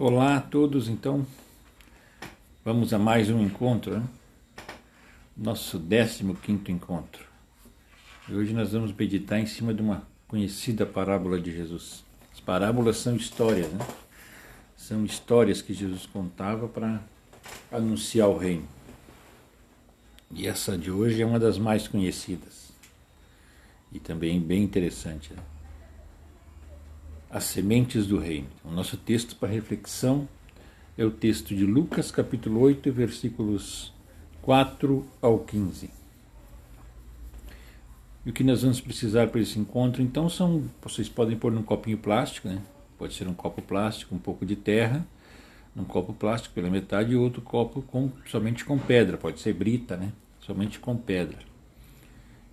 Olá a todos, então vamos a mais um encontro, né? nosso 15 encontro. E hoje nós vamos meditar em cima de uma conhecida parábola de Jesus. As parábolas são histórias, né? São histórias que Jesus contava para anunciar o reino. E essa de hoje é uma das mais conhecidas e também bem interessante. Né? As sementes do reino. O nosso texto para reflexão é o texto de Lucas, capítulo 8, versículos 4 ao 15. E o que nós vamos precisar para esse encontro, então, são. Vocês podem pôr num copinho plástico, né? Pode ser um copo plástico, um pouco de terra, um copo plástico pela metade e outro copo com, somente com pedra, pode ser brita, né? Somente com pedra.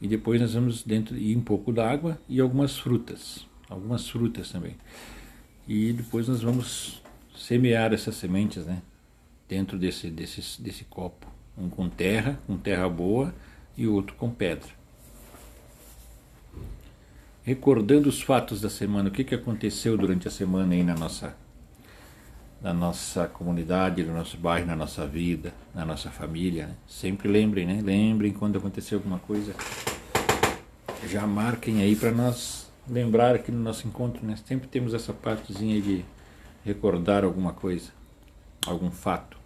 E depois nós vamos dentro e um pouco d'água e algumas frutas algumas frutas também. E depois nós vamos semear essas sementes, né? Dentro desse, desse, desse copo. Um com terra, com terra boa, e outro com pedra. Recordando os fatos da semana, o que, que aconteceu durante a semana aí na nossa, na nossa comunidade, no nosso bairro, na nossa vida, na nossa família. Né? Sempre lembrem, né? Lembrem quando aconteceu alguma coisa. Já marquem aí para nós lembrar aqui no nosso encontro, né? Sempre temos essa partezinha de recordar alguma coisa, algum fato.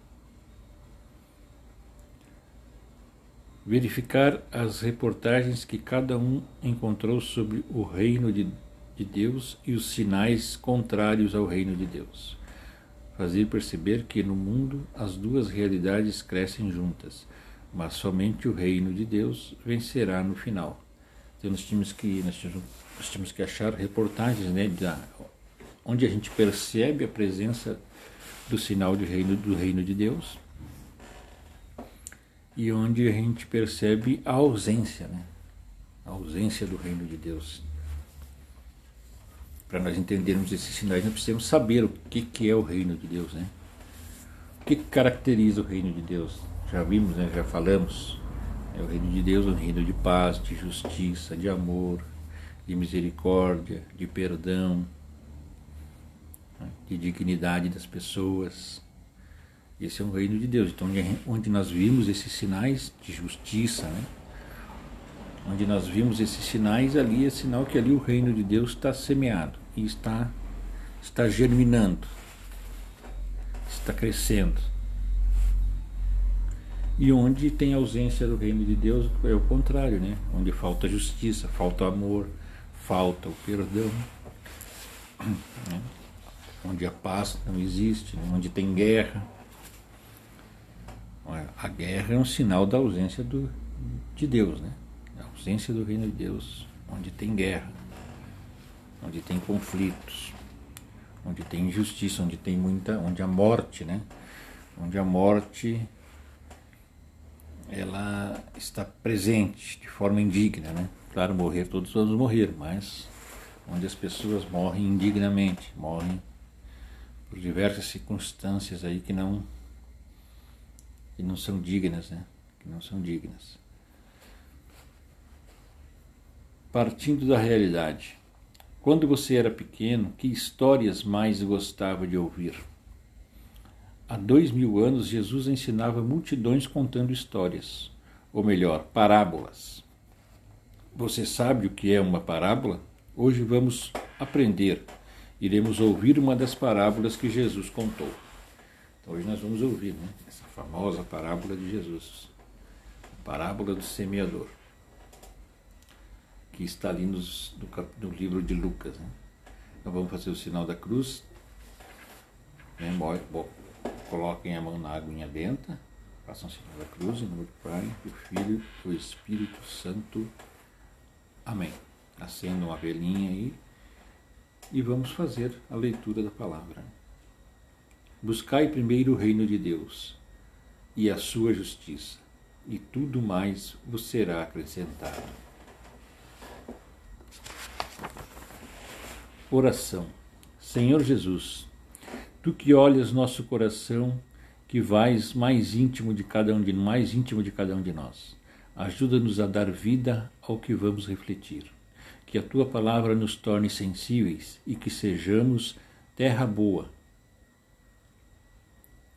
Verificar as reportagens que cada um encontrou sobre o reino de, de Deus e os sinais contrários ao reino de Deus. Fazer perceber que no mundo as duas realidades crescem juntas, mas somente o reino de Deus vencerá no final. Então nós tínhamos que, nós tínhamos, nós tínhamos que achar reportagens né, da, onde a gente percebe a presença do sinal de reino, do reino de Deus e onde a gente percebe a ausência, né? a ausência do reino de Deus. Para nós entendermos esses sinais, nós precisamos saber o que, que é o reino de Deus. Né? O que caracteriza o reino de Deus? Já vimos, né? já falamos é o reino de Deus é um reino de paz, de justiça, de amor, de misericórdia, de perdão, né, de dignidade das pessoas. Esse é um reino de Deus. Então, onde nós vimos esses sinais de justiça, né? onde nós vimos esses sinais, ali é sinal que ali o reino de Deus está semeado e está, está germinando, está crescendo. E onde tem ausência do reino de Deus é o contrário, né? Onde falta justiça, falta amor, falta o perdão, né? onde a paz não existe, né? onde tem guerra. A guerra é um sinal da ausência do, de Deus, né? A ausência do reino de Deus, onde tem guerra, onde tem conflitos, onde tem injustiça, onde tem muita, onde a morte, né? Onde a morte ela está presente de forma indigna, né? Claro, morrer todos vamos morrer, mas onde as pessoas morrem indignamente, morrem por diversas circunstâncias aí que não que não são dignas, né? Que não são dignas. Partindo da realidade, quando você era pequeno, que histórias mais gostava de ouvir? Há dois mil anos, Jesus ensinava multidões contando histórias, ou melhor, parábolas. Você sabe o que é uma parábola? Hoje vamos aprender. Iremos ouvir uma das parábolas que Jesus contou. Então, hoje nós vamos ouvir né, essa famosa parábola de Jesus, a parábola do semeador, que está ali nos, no, no, livro de Lucas. Né? Então vamos fazer o sinal da cruz. Né? Bom, Coloquem a mão na aguinha benta, façam sinal da cruz, em nome do Pai, do Filho do Espírito Santo. Amém. Acenda uma velhinha aí e vamos fazer a leitura da palavra. Buscai primeiro o reino de Deus e a sua justiça, e tudo mais vos será acrescentado. Oração. Senhor Jesus, Tu que olhas nosso coração, que vais mais íntimo de cada um de mais íntimo de cada um de nós. Ajuda-nos a dar vida ao que vamos refletir. Que a tua palavra nos torne sensíveis e que sejamos terra boa,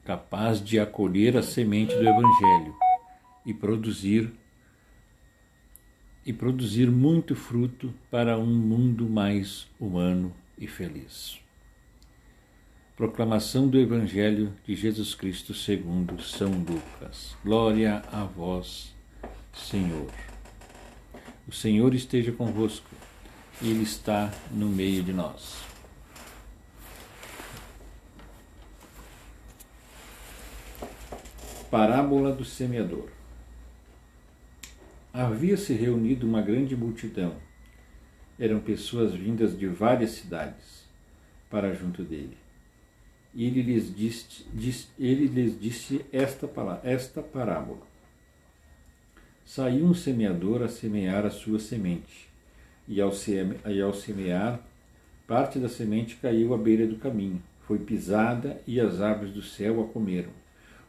capaz de acolher a semente do Evangelho e produzir e produzir muito fruto para um mundo mais humano e feliz. Proclamação do Evangelho de Jesus Cristo segundo São Lucas. Glória a vós, Senhor. O Senhor esteja convosco. Ele está no meio de nós. Parábola do semeador. Havia-se reunido uma grande multidão. Eram pessoas vindas de várias cidades para junto dele. E ele lhes disse, disse, ele lhes disse esta, esta parábola. Saiu um semeador a semear a sua semente, e ao, seme, e ao semear, parte da semente caiu à beira do caminho, foi pisada e as aves do céu a comeram.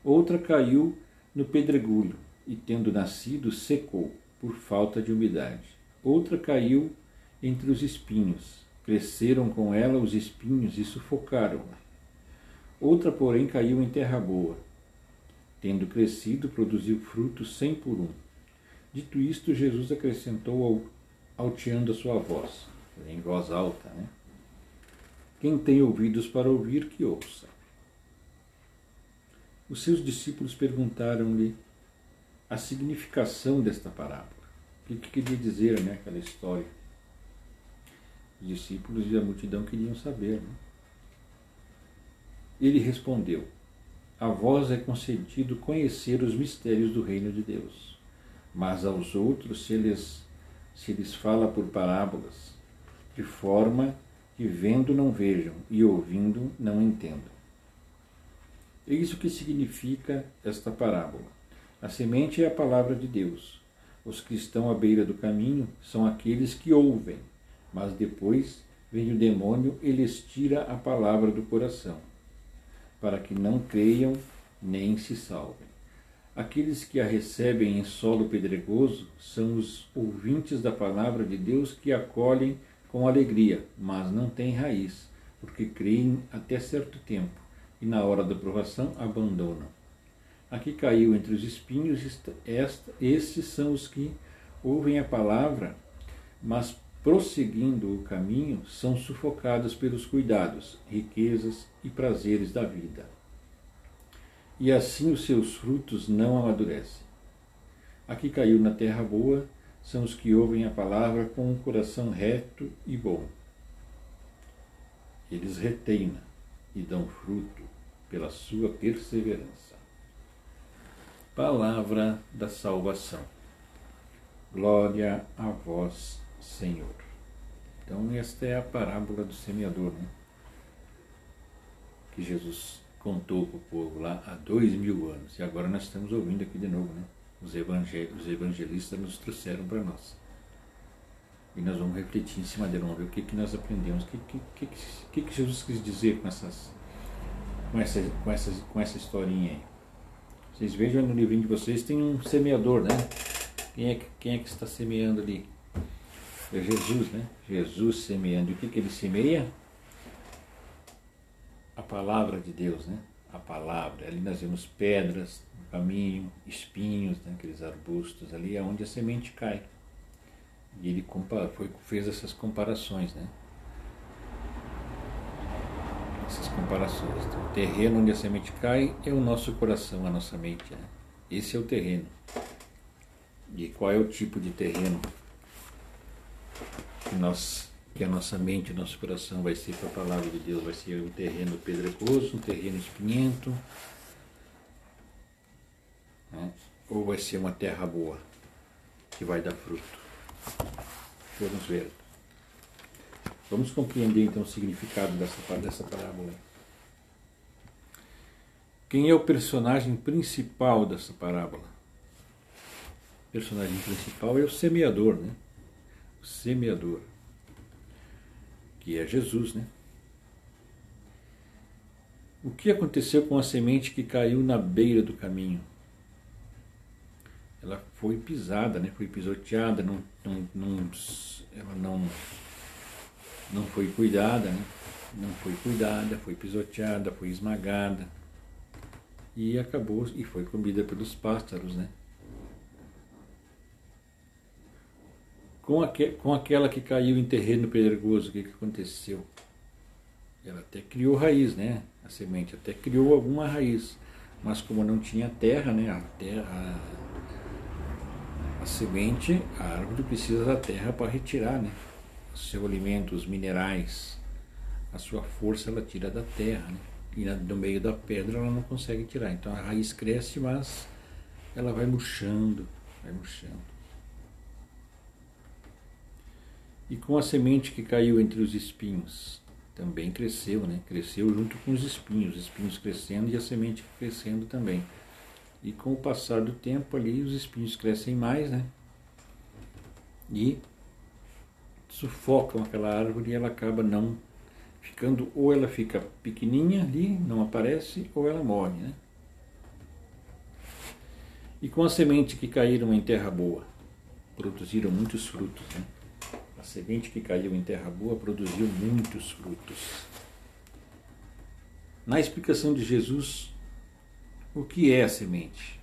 Outra caiu no pedregulho, e tendo nascido, secou, por falta de umidade. Outra caiu entre os espinhos, cresceram com ela os espinhos e sufocaram-a. Outra, porém, caiu em terra boa. Tendo crescido, produziu frutos cem por um. Dito isto, Jesus acrescentou, alteando a sua voz, em voz alta, né? Quem tem ouvidos para ouvir, que ouça. Os seus discípulos perguntaram-lhe a significação desta parábola. O que, que queria dizer né, aquela história? Os discípulos e a multidão queriam saber. Né? Ele respondeu: A vós é concedido conhecer os mistérios do reino de Deus, mas aos outros se lhes, se lhes fala por parábolas, de forma que vendo não vejam e ouvindo não entendam. É isso que significa esta parábola. A semente é a palavra de Deus. Os que estão à beira do caminho são aqueles que ouvem, mas depois vem o demônio e lhes tira a palavra do coração, para que não creiam nem se salvem. Aqueles que a recebem em solo pedregoso são os ouvintes da palavra de Deus que acolhem com alegria, mas não têm raiz, porque creem até certo tempo e na hora da provação abandonam. Aqui caiu entre os espinhos, esta, estes são os que ouvem a palavra, mas prosseguindo o caminho, são sufocados pelos cuidados, riquezas e prazeres da vida. E assim os seus frutos não amadurecem. Aqui caiu na terra boa, são os que ouvem a palavra com um coração reto e bom. Eles retêm e dão fruto pela sua perseverança. Palavra da salvação. Glória a vós, Senhor. Então, esta é a parábola do semeador, né? que Jesus contou para o povo lá há dois mil anos. E agora nós estamos ouvindo aqui de novo, né? Os, os evangelistas nos trouxeram para nós. E nós vamos refletir em cima dele, vamos ver o que, que nós aprendemos, o que, que, que, que Jesus quis dizer com essas com essa, com essa, com essa historinha aí. Vocês vejam no livrinho de vocês, tem um semeador, né? Quem é, quem é que está semeando ali? É Jesus, né? Jesus semeando. E o que, que ele semeia? A palavra de Deus, né? A palavra. Ali nós vemos pedras caminho, espinhos, né? aqueles arbustos ali, é onde a semente cai. E ele foi, fez essas comparações, né? essas comparações. Então, o terreno onde a semente cai é o nosso coração, a nossa mente. Né? Esse é o terreno. E qual é o tipo de terreno que, nós, que a nossa mente, o nosso coração vai ser para a palavra de Deus? Vai ser um terreno pedregoso, um terreno espinhento? Né? Ou vai ser uma terra boa que vai dar fruto? Vamos ver. Vamos compreender então o significado dessa, dessa parábola. Quem é o personagem principal dessa parábola? O personagem principal é o semeador, né? O semeador, que é Jesus, né? O que aconteceu com a semente que caiu na beira do caminho? Ela foi pisada, né? foi pisoteada, não, não, não, ela não não foi cuidada, né? não foi cuidada, foi pisoteada, foi esmagada. e acabou e foi comida pelos pássaros, né? Com, com aquela que caiu em terreno pedregoso, o que, que aconteceu? Ela até criou raiz, né? A semente até criou alguma raiz, mas como não tinha terra, né? A terra, a, a semente, a árvore precisa da terra para retirar, né? O seu alimento, os minerais, a sua força ela tira da terra, né? E no meio da pedra ela não consegue tirar. Então a raiz cresce, mas ela vai murchando, vai murchando. E com a semente que caiu entre os espinhos, também cresceu, né? Cresceu junto com os espinhos, os espinhos crescendo e a semente crescendo também. E com o passar do tempo ali, os espinhos crescem mais, né? E sufocam aquela árvore e ela acaba não ficando, ou ela fica pequenininha ali, não aparece, ou ela morre, né? E com a semente que caíram em terra boa, produziram muitos frutos, né? A semente que caiu em terra boa produziu muitos frutos. Na explicação de Jesus, o que é a semente?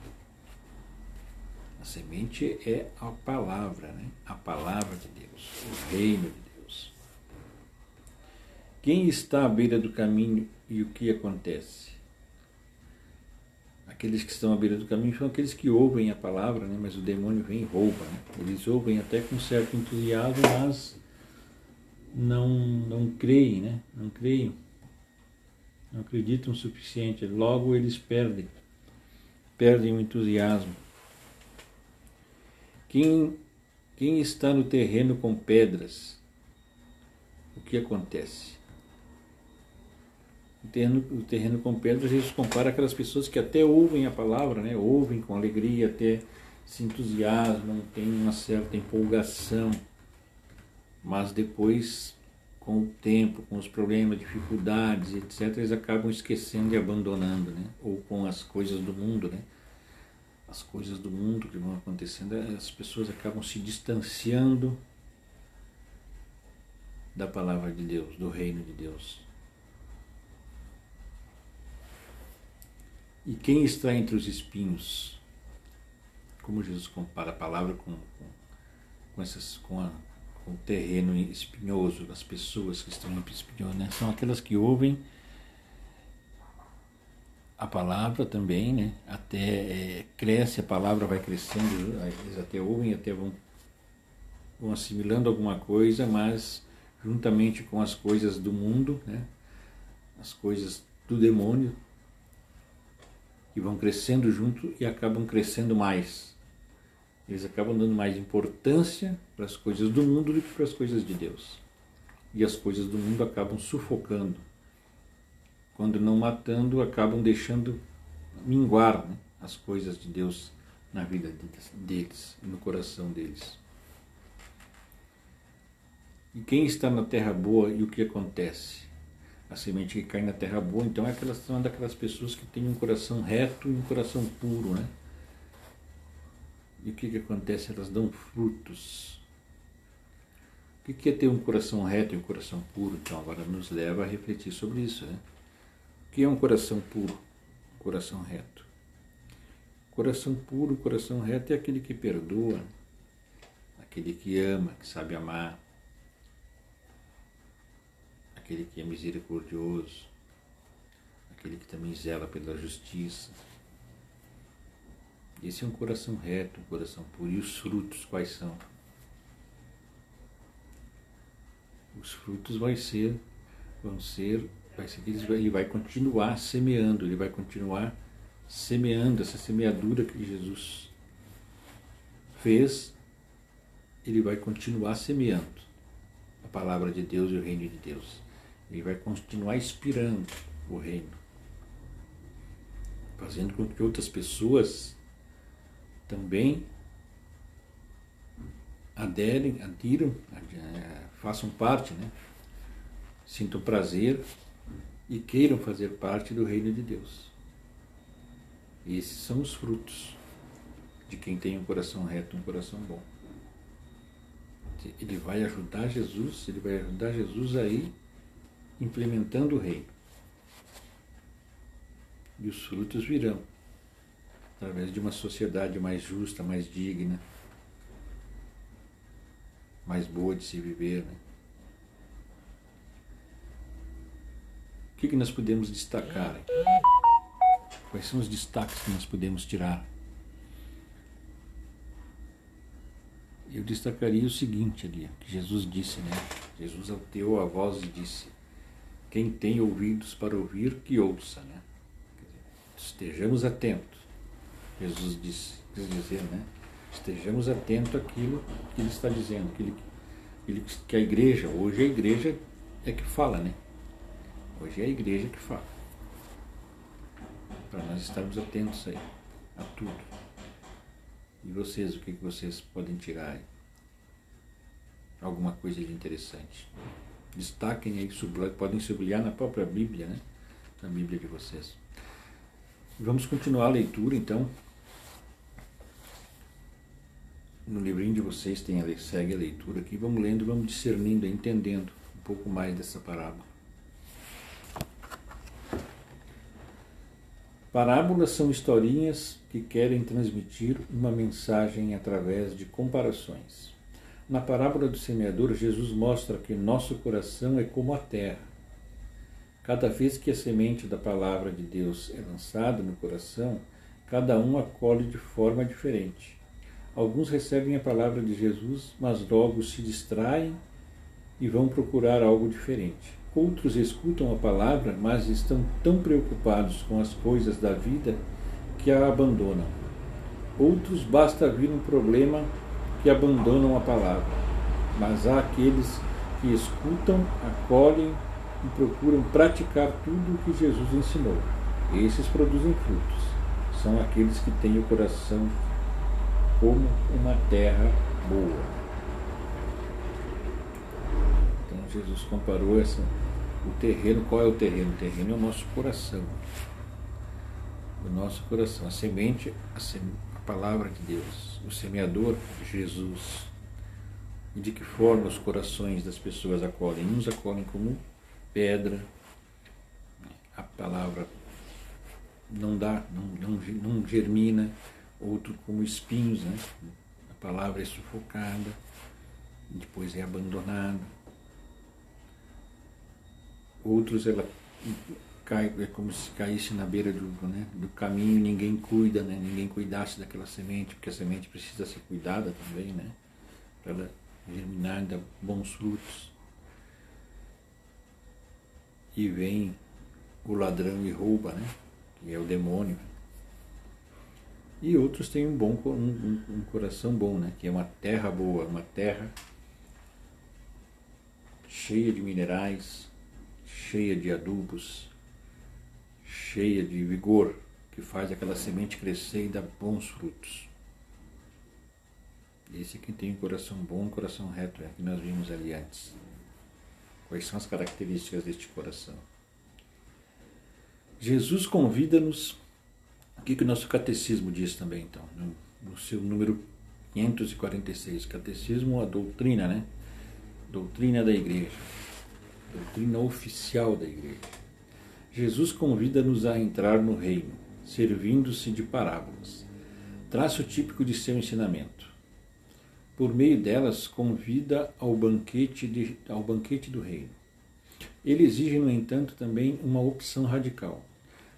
A semente é a palavra, né? a palavra de Deus, o reino de Deus. Quem está à beira do caminho e o que acontece? Aqueles que estão à beira do caminho são aqueles que ouvem a palavra, né? mas o demônio vem e rouba. Né? Eles ouvem até com certo entusiasmo, mas não, não creem, né? não creem, não acreditam o suficiente. Logo eles perdem, perdem o entusiasmo. Quem, quem está no terreno com pedras, o que acontece? O terreno, o terreno com pedras, Jesus compara aquelas pessoas que até ouvem a palavra, né? ouvem com alegria, até se entusiasmam, têm uma certa empolgação, mas depois, com o tempo, com os problemas, dificuldades, etc., eles acabam esquecendo e abandonando, né? ou com as coisas do mundo, né? as coisas do mundo que vão acontecendo, as pessoas acabam se distanciando da palavra de Deus, do reino de Deus. E quem está entre os espinhos? Como Jesus compara a palavra com, com, com, essas, com, a, com o terreno espinhoso, as pessoas que estão entre espinhosos, né? São aquelas que ouvem a palavra também, né? Até é, cresce, a palavra vai crescendo, eles até ouvem, até vão, vão assimilando alguma coisa, mas juntamente com as coisas do mundo, né? As coisas do demônio, que vão crescendo junto e acabam crescendo mais. Eles acabam dando mais importância para as coisas do mundo do que para as coisas de Deus. E as coisas do mundo acabam sufocando. Quando não matando, acabam deixando minguar né, as coisas de Deus na vida deles e no coração deles. E quem está na terra boa e o que acontece? A semente que cai na terra boa, então é aquelas, são daquelas pessoas que têm um coração reto e um coração puro, né? E o que, que acontece? Elas dão frutos. O que é ter um coração reto e um coração puro? Então agora nos leva a refletir sobre isso, né? O que é um coração puro? Coração reto. Coração puro, coração reto é aquele que perdoa, aquele que ama, que sabe amar, aquele que é misericordioso, aquele que também zela pela justiça. Esse é um coração reto, um coração puro. E os frutos quais são? Os frutos vai ser, vão ser, vai ser que ele vai continuar semeando, ele vai continuar semeando essa semeadura que Jesus fez, ele vai continuar semeando a palavra de Deus e o reino de Deus. Ele vai continuar inspirando o reino, fazendo com que outras pessoas também aderem, adiram, eh, façam parte, né? sintam prazer e queiram fazer parte do reino de Deus. Esses são os frutos de quem tem um coração reto, um coração bom. Ele vai ajudar Jesus, ele vai ajudar Jesus aí implementando o reino. E os frutos virão através de uma sociedade mais justa, mais digna, mais boa de se viver. Né? O que, que nós podemos destacar? Quais são os destaques que nós podemos tirar? Eu destacaria o seguinte ali, que Jesus disse, né? Jesus alteou a voz e disse: Quem tem ouvidos para ouvir, que ouça, né? Estejamos atentos. Jesus disse, quer dizer, né? Estejamos atentos àquilo que ele está dizendo, que, ele, ele, que a igreja, hoje a igreja é que fala, né? Hoje é a igreja que fala. Para nós estarmos atentos aí, a tudo. E vocês, o que, que vocês podem tirar aí? Alguma coisa de interessante. Destaquem aí, podem sublinhar na própria Bíblia, né? Na Bíblia de vocês. Vamos continuar a leitura então. No livrinho de vocês tem a, segue a leitura aqui. Vamos lendo, vamos discernindo, entendendo um pouco mais dessa parábola. Parábolas são historinhas que querem transmitir uma mensagem através de comparações. Na parábola do semeador, Jesus mostra que nosso coração é como a terra. Cada vez que a semente da palavra de Deus é lançada no coração, cada um acolhe de forma diferente. Alguns recebem a palavra de Jesus, mas logo se distraem e vão procurar algo diferente. Outros escutam a palavra, mas estão tão preocupados com as coisas da vida que a abandonam. Outros basta vir um problema que abandonam a palavra. Mas há aqueles que escutam, acolhem e procuram praticar tudo o que Jesus ensinou. Esses produzem frutos. São aqueles que têm o coração como uma terra boa. Jesus comparou essa, o terreno, qual é o terreno? O terreno é o nosso coração. O nosso coração. A semente, a, sem, a palavra de Deus. O semeador, Jesus. E de que forma os corações das pessoas acolhem? Uns acolhem como pedra, a palavra não dá, não, não, não germina, outro como espinhos, né? a palavra é sufocada, depois é abandonada outros ela cai, é como se caísse na beira do, né, do caminho ninguém cuida, né, ninguém cuidasse daquela semente, porque a semente precisa ser cuidada também, né, para ela germinar e dar bons frutos. E vem o ladrão e rouba, né, que é o demônio. E outros têm um bom um, um coração bom, né, que é uma terra boa, uma terra cheia de minerais, cheia de adubos, cheia de vigor, que faz aquela semente crescer e dar bons frutos. Esse é quem tem um coração bom, um coração reto, é que nós vimos ali antes. Quais são as características deste coração? Jesus convida-nos, o que, que o nosso catecismo diz também, então, no, no seu número 546, catecismo, a doutrina, né? Doutrina da igreja doutrina oficial da Igreja. Jesus convida-nos a entrar no reino, servindo-se de parábolas, traço típico de seu ensinamento. Por meio delas, convida ao banquete, de, ao banquete do reino. Ele exige, no entanto, também uma opção radical.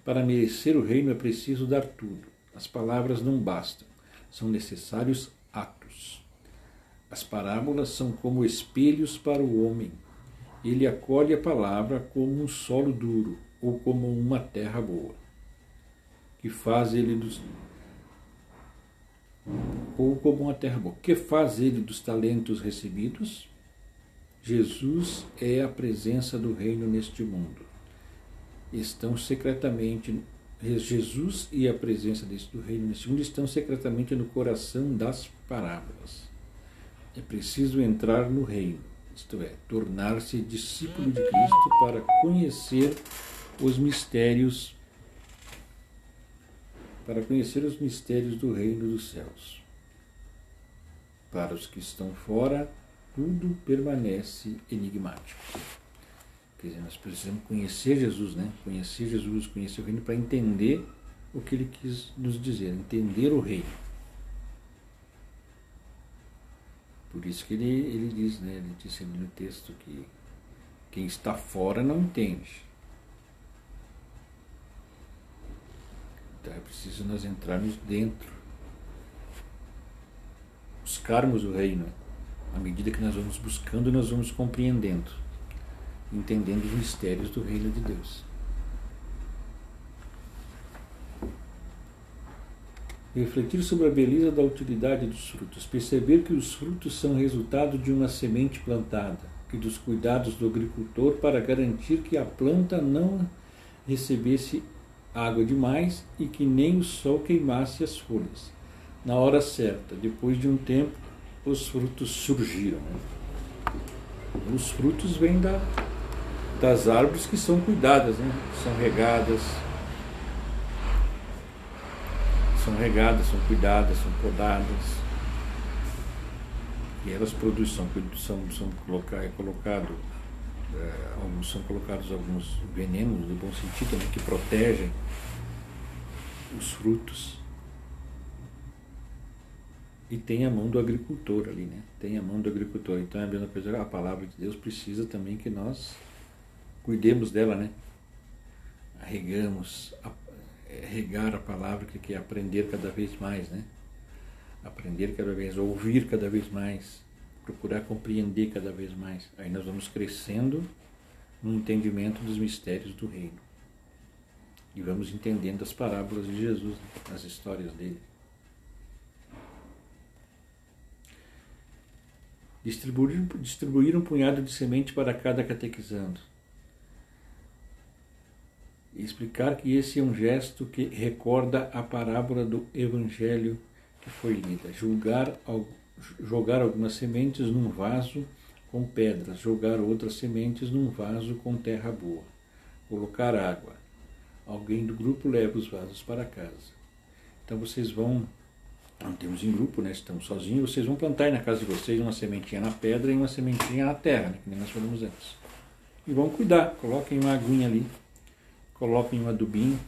Para merecer o reino é preciso dar tudo. As palavras não bastam, são necessários atos. As parábolas são como espelhos para o homem ele acolhe a palavra como um solo duro ou como uma terra boa, que faz ele dos ou como uma terra boa. Que faz ele dos talentos recebidos? Jesus é a presença do reino neste mundo. Estão secretamente Jesus e a presença do reino neste mundo estão secretamente no coração das parábolas. É preciso entrar no reino isto é, tornar-se discípulo de Cristo para conhecer os mistérios para conhecer os mistérios do reino dos céus. Para os que estão fora, tudo permanece enigmático. Quer dizer, nós precisamos conhecer Jesus, né? Conhecer Jesus, conhecer o reino para entender o que ele quis nos dizer, entender o reino. Por isso que ele, ele diz, né? Ele disse ali no texto que quem está fora não entende. Então é preciso nós entrarmos dentro, buscarmos o reino. À medida que nós vamos buscando, nós vamos compreendendo, entendendo os mistérios do reino de Deus. refletir sobre a beleza da utilidade dos frutos, perceber que os frutos são resultado de uma semente plantada, e dos cuidados do agricultor para garantir que a planta não recebesse água demais e que nem o sol queimasse as folhas. Na hora certa, depois de um tempo, os frutos surgiram. Os frutos vêm da, das árvores que são cuidadas, né? são regadas, são regadas, são cuidadas, são podadas. E elas produzem, são, são, são colocar, é colocado, alguns, são colocados alguns venenos, no bom sentido, né, que protegem os frutos. E tem a mão do agricultor ali, né? Tem a mão do agricultor. Então é a mesma coisa, a palavra de Deus precisa também que nós cuidemos dela, né? Regamos, a, é, regar a palavra que é aprender cada vez mais, né? Aprender cada vez, ouvir cada vez mais, procurar compreender cada vez mais. Aí nós vamos crescendo no entendimento dos mistérios do reino. E vamos entendendo as parábolas de Jesus, as histórias dele. Distribuir, distribuir um punhado de semente para cada catequizando e explicar que esse é um gesto que recorda a parábola do Evangelho que foi lida. Julgar, jogar algumas sementes num vaso com pedras, jogar outras sementes num vaso com terra boa, colocar água. Alguém do grupo leva os vasos para casa. Então vocês vão, não temos em grupo, né? Estamos sozinhos, vocês vão plantar na casa de vocês uma sementinha na pedra e uma sementinha na terra, né? que nem nós falamos antes. E vão cuidar, coloquem uma aguinha ali coloquem um adubinho.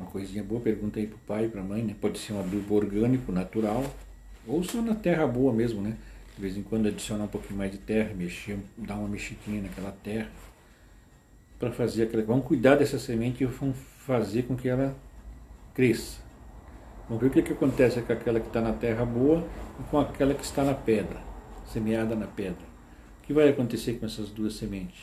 Uma coisinha boa, pergunta aí pro pai e pra mãe, né? Pode ser um adubo orgânico, natural, ou só na terra boa mesmo, né? De vez em quando adicionar um pouquinho mais de terra, mexer, dar uma mexidinha naquela terra para fazer aquela. Vamos cuidar dessa semente e vamos fazer com que ela cresça. Vamos ver o que, que acontece com aquela que está na terra boa e com aquela que está na pedra, semeada na pedra. O que vai acontecer com essas duas sementes?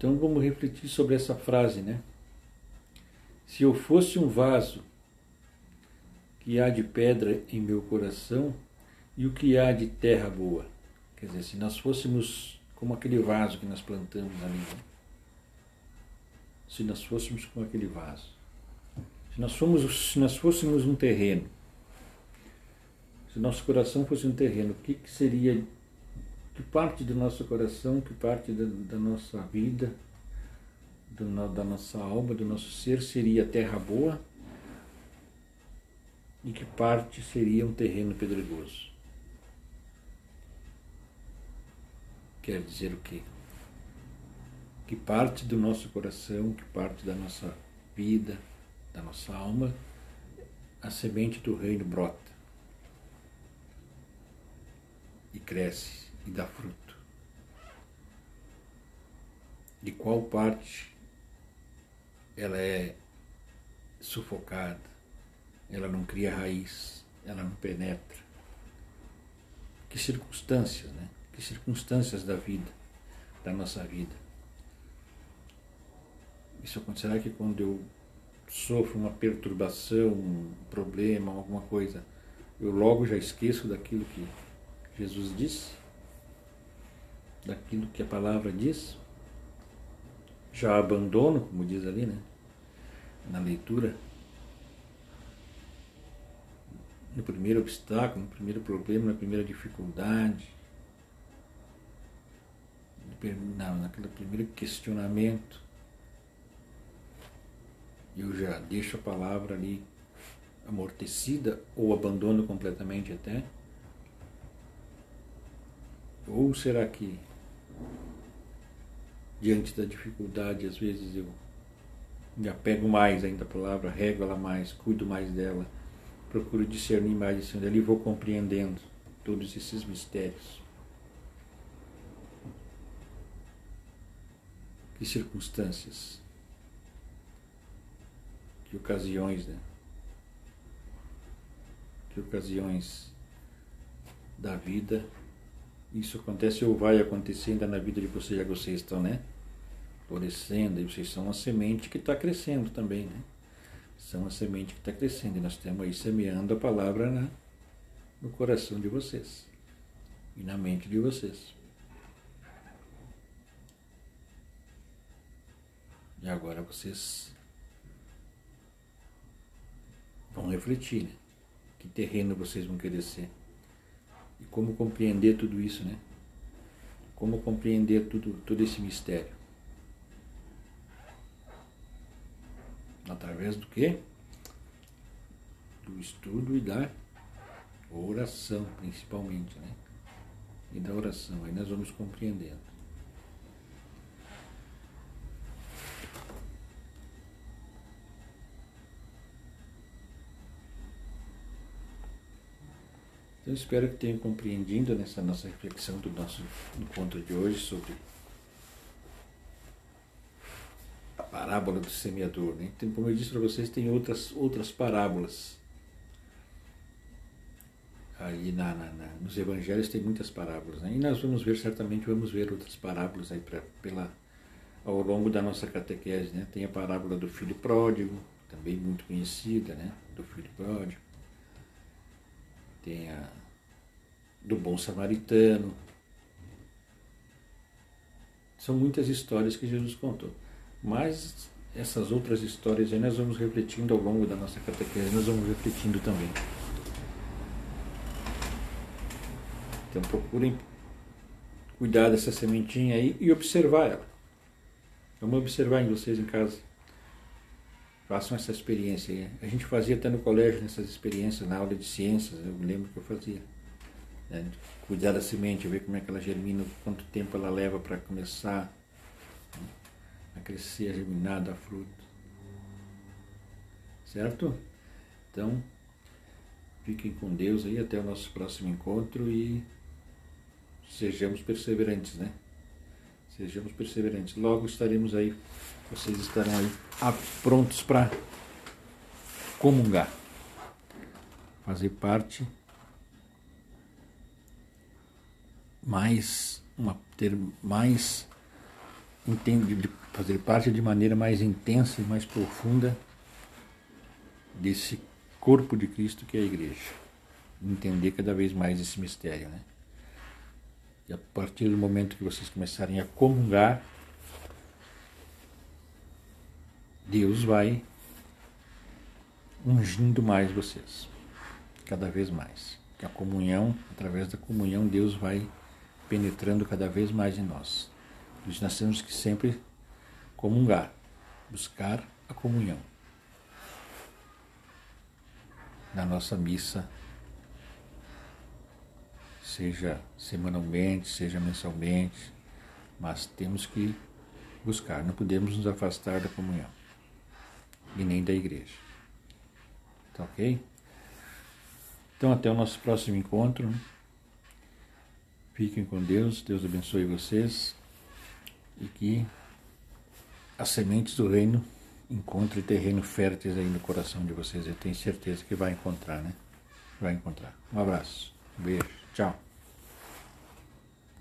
Então vamos refletir sobre essa frase, né? Se eu fosse um vaso que há de pedra em meu coração e o que há de terra boa. Quer dizer, se nós fôssemos como aquele vaso que nós plantamos ali, né? se nós fôssemos como aquele vaso, se nós, fomos, se nós fôssemos um terreno, se nosso coração fosse um terreno, o que, que seria que parte do nosso coração, que parte da, da nossa vida, do, da nossa alma, do nosso ser seria terra boa e que parte seria um terreno pedregoso. Quer dizer o quê? Que parte do nosso coração, que parte da nossa vida, da nossa alma, a semente do reino brota e cresce e dá fruto. De qual parte ela é sufocada, ela não cria raiz, ela não penetra. Que circunstâncias, né? Que circunstâncias da vida, da nossa vida. Isso acontecerá que quando eu sofro uma perturbação, um problema, alguma coisa, eu logo já esqueço daquilo que Jesus disse? Daquilo que a palavra diz, já abandono, como diz ali, né? Na leitura, no primeiro obstáculo, no primeiro problema, na primeira dificuldade, naquele primeiro questionamento. eu já deixo a palavra ali amortecida ou abandono completamente até? Ou será que diante da dificuldade às vezes eu me apego mais ainda à palavra, rego ela mais, cuido mais dela, procuro discernir mais em cima dela e vou compreendendo todos esses mistérios. Que circunstâncias, que ocasiões, né? Que ocasiões da vida isso acontece ou vai acontecer ainda na vida de vocês, já que vocês estão, né? Florescendo, e vocês são uma semente que está crescendo também, né? São a semente que está crescendo e nós estamos aí semeando a palavra na, no coração de vocês e na mente de vocês. E agora vocês vão refletir, né? Que terreno vocês vão querer ser. E como compreender tudo isso, né? Como compreender tudo, todo esse mistério. Através do quê? Do estudo e da oração, principalmente, né? E da oração. Aí nós vamos compreendendo. Então espero que tenham compreendido nessa nossa reflexão do nosso encontro de hoje sobre a parábola do semeador. Né? Então, como eu disse para vocês, tem outras, outras parábolas. Aí na, na, na, nos evangelhos tem muitas parábolas. Né? E nós vamos ver, certamente vamos ver outras parábolas aí pra, pela, ao longo da nossa catequese. Né? Tem a parábola do filho pródigo, também muito conhecida, né? do filho pródigo tem a do bom samaritano. São muitas histórias que Jesus contou. Mas essas outras histórias aí nós vamos refletindo ao longo da nossa catequese, nós vamos refletindo também. Então procurem cuidar dessa sementinha aí e observar ela. Vamos observar em vocês em casa. Façam essa experiência. A gente fazia até no colégio nessas experiências, na aula de ciências, eu lembro que eu fazia. Né? Cuidar da semente, ver como é que ela germina, quanto tempo ela leva para começar né? a crescer, a germinar, dar fruto. Certo? Então, fiquem com Deus aí até o nosso próximo encontro e sejamos perseverantes, né? Sejamos perseverantes. Logo estaremos aí vocês estarão aí prontos para comungar, fazer parte mais uma ter mais entende de fazer parte de maneira mais intensa e mais profunda desse corpo de Cristo que é a igreja. Entender cada vez mais esse mistério, né? E a partir do momento que vocês começarem a comungar, Deus vai ungindo mais vocês, cada vez mais. Que a comunhão, através da comunhão, Deus vai penetrando cada vez mais em nós. Por nós temos que sempre comungar, buscar a comunhão. Na nossa missa, seja semanalmente, seja mensalmente, mas temos que buscar, não podemos nos afastar da comunhão e nem da igreja. Tá ok? Então, até o nosso próximo encontro. Fiquem com Deus, Deus abençoe vocês e que as sementes do reino encontrem terreno fértil aí no coração de vocês. Eu tenho certeza que vai encontrar, né? Vai encontrar. Um abraço, um beijo, tchau.